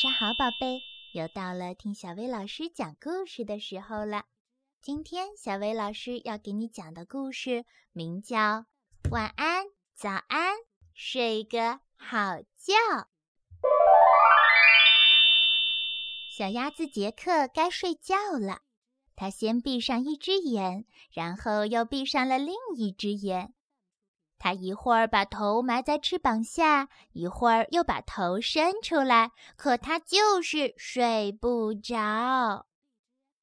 上好，宝贝！又到了听小薇老师讲故事的时候了。今天小薇老师要给你讲的故事名叫《晚安，早安，睡个好觉》。小鸭子杰克该睡觉了，他先闭上一只眼，然后又闭上了另一只眼。他一会儿把头埋在翅膀下，一会儿又把头伸出来，可他就是睡不着。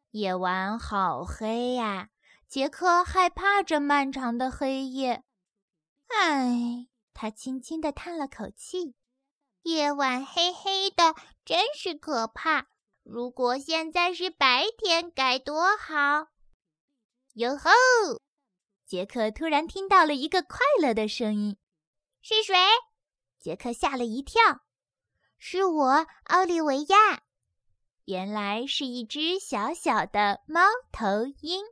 夜晚好黑呀，杰克害怕这漫长的黑夜。唉，他轻轻地叹了口气。夜晚黑黑的，真是可怕。如果现在是白天，该多好！哟吼！杰克突然听到了一个快乐的声音：“是谁？”杰克吓了一跳，“是我，奥利维亚。”原来是一只小小的猫头鹰。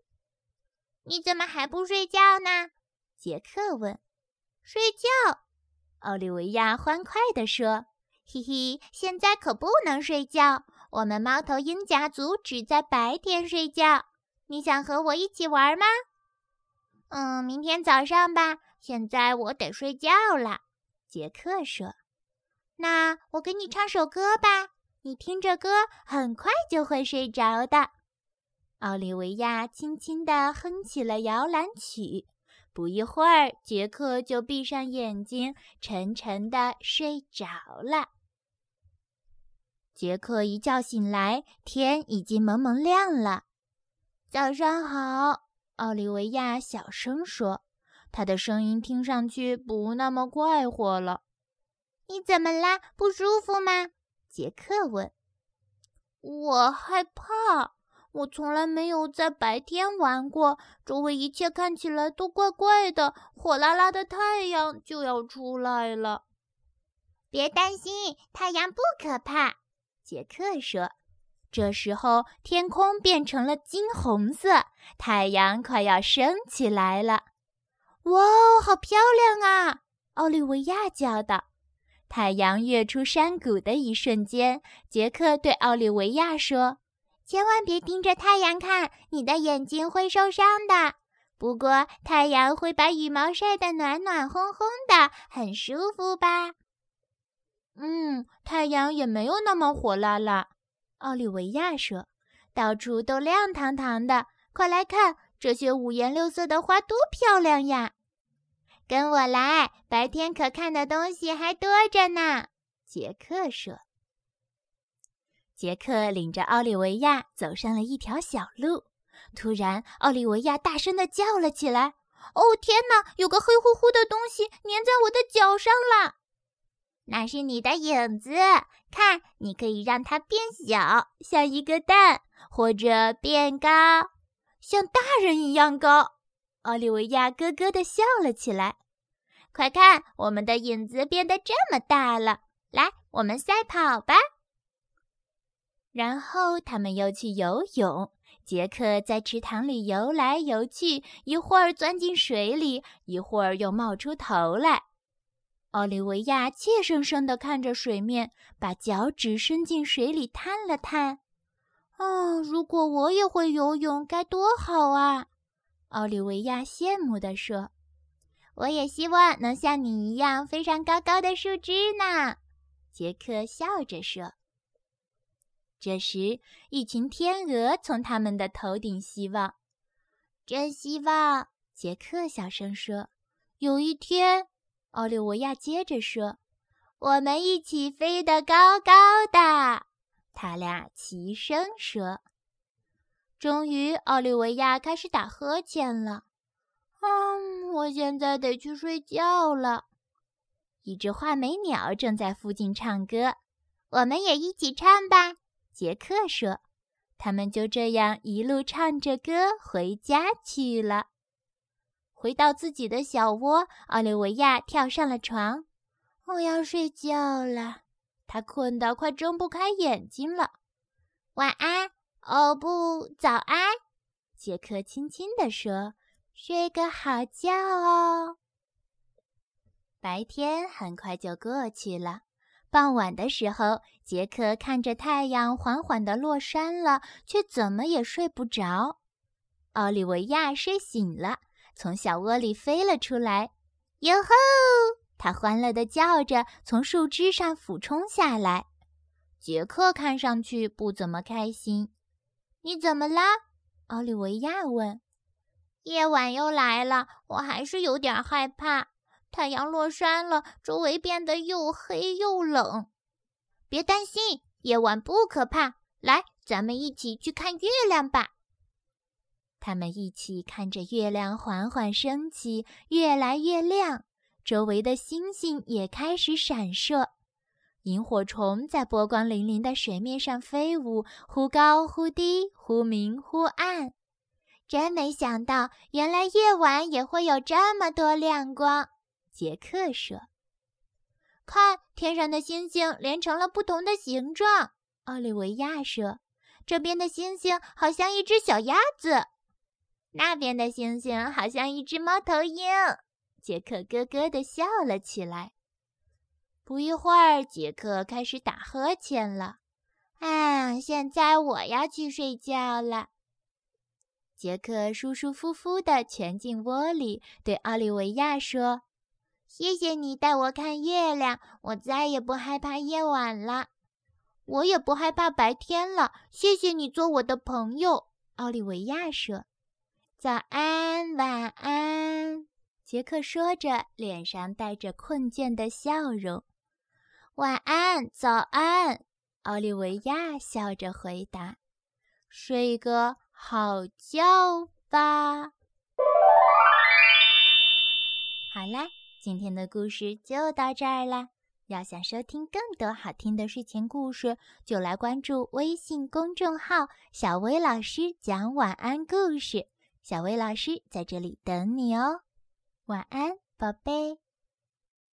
“你怎么还不睡觉呢？”杰克问。“睡觉。”奥利维亚欢快地说，“嘿嘿，现在可不能睡觉。我们猫头鹰家族只在白天睡觉。你想和我一起玩吗？”嗯，明天早上吧。现在我得睡觉了，杰克说。那我给你唱首歌吧，你听着歌，很快就会睡着的。奥利维亚轻轻地哼起了摇篮曲。不一会儿，杰克就闭上眼睛，沉沉地睡着了。杰克一觉醒来，天已经蒙蒙亮了。早上好。奥利维亚小声说：“他的声音听上去不那么快活了。”“你怎么啦？不舒服吗？”杰克问。“我害怕，我从来没有在白天玩过，周围一切看起来都怪怪的，火辣辣的太阳就要出来了。”“别担心，太阳不可怕。”杰克说。这时候，天空变成了金红色，太阳快要升起来了。哇，好漂亮啊！奥利维亚叫道。太阳跃出山谷的一瞬间，杰克对奥利维亚说：“千万别盯着太阳看，你的眼睛会受伤的。不过，太阳会把羽毛晒得暖暖烘烘的，很舒服吧？”嗯，太阳也没有那么火辣辣。奥利维亚说：“到处都亮堂堂的，快来看这些五颜六色的花，多漂亮呀！”跟我来，白天可看的东西还多着呢。”杰克说。杰克领着奥利维亚走上了一条小路，突然，奥利维亚大声地叫了起来：“哦，天哪！有个黑乎乎的东西粘在我的脚上了！”那是你的影子，看，你可以让它变小，像一个蛋，或者变高，像大人一样高。奥利维亚咯咯地笑了起来。快看，我们的影子变得这么大了！来，我们赛跑吧。然后他们又去游泳。杰克在池塘里游来游去，一会儿钻进水里，一会儿又冒出头来。奥利维亚怯生生地看着水面，把脚趾伸进水里探了探。哦，如果我也会游泳，该多好啊！奥利维亚羡慕地说：“我也希望能像你一样飞上高高的树枝呢。”杰克笑着说。这时，一群天鹅从他们的头顶希望，真希望。杰克小声说：“有一天。”奥利维亚接着说：“我们一起飞得高高的。”他俩齐声说。终于，奥利维亚开始打呵欠了。“嗯，我现在得去睡觉了。”一只画眉鸟正在附近唱歌，“我们也一起唱吧。”杰克说。他们就这样一路唱着歌回家去了。回到自己的小窝，奥利维亚跳上了床。我要睡觉了，他困得快睁不开眼睛了。晚安，哦不，早安，杰克轻轻地说：“睡个好觉哦。”白天很快就过去了，傍晚的时候，杰克看着太阳缓缓地落山了，却怎么也睡不着。奥利维亚睡醒了，从小窝里飞了出来。哟吼！他欢乐地叫着，从树枝上俯冲下来。杰克看上去不怎么开心。你怎么啦？奥利维亚问。夜晚又来了，我还是有点害怕。太阳落山了，周围变得又黑又冷。别担心，夜晚不可怕。来，咱们一起去看月亮吧。他们一起看着月亮缓缓升起，越来越亮，周围的星星也开始闪烁。萤火虫在波光粼粼的水面上飞舞，忽高忽低，忽明忽暗。真没想到，原来夜晚也会有这么多亮光。杰克说：“看，天上的星星连成了不同的形状。”奥利维亚说：“这边的星星好像一只小鸭子，那边的星星好像一只猫头鹰。”杰克咯咯地笑了起来。不一会儿，杰克开始打呵欠了。啊，现在我要去睡觉了。杰克舒舒服服地蜷进窝里，对奥利维亚说：“谢谢你带我看月亮，我再也不害怕夜晚了。我也不害怕白天了。谢谢你做我的朋友。”奥利维亚说：“早安，晚安。”杰克说着，脸上带着困倦的笑容。晚安，早安，奥利维亚笑着回答：“睡个好觉吧。”好啦，今天的故事就到这儿啦。要想收听更多好听的睡前故事，就来关注微信公众号“小薇老师讲晚安故事”。小薇老师在这里等你哦，晚安，宝贝。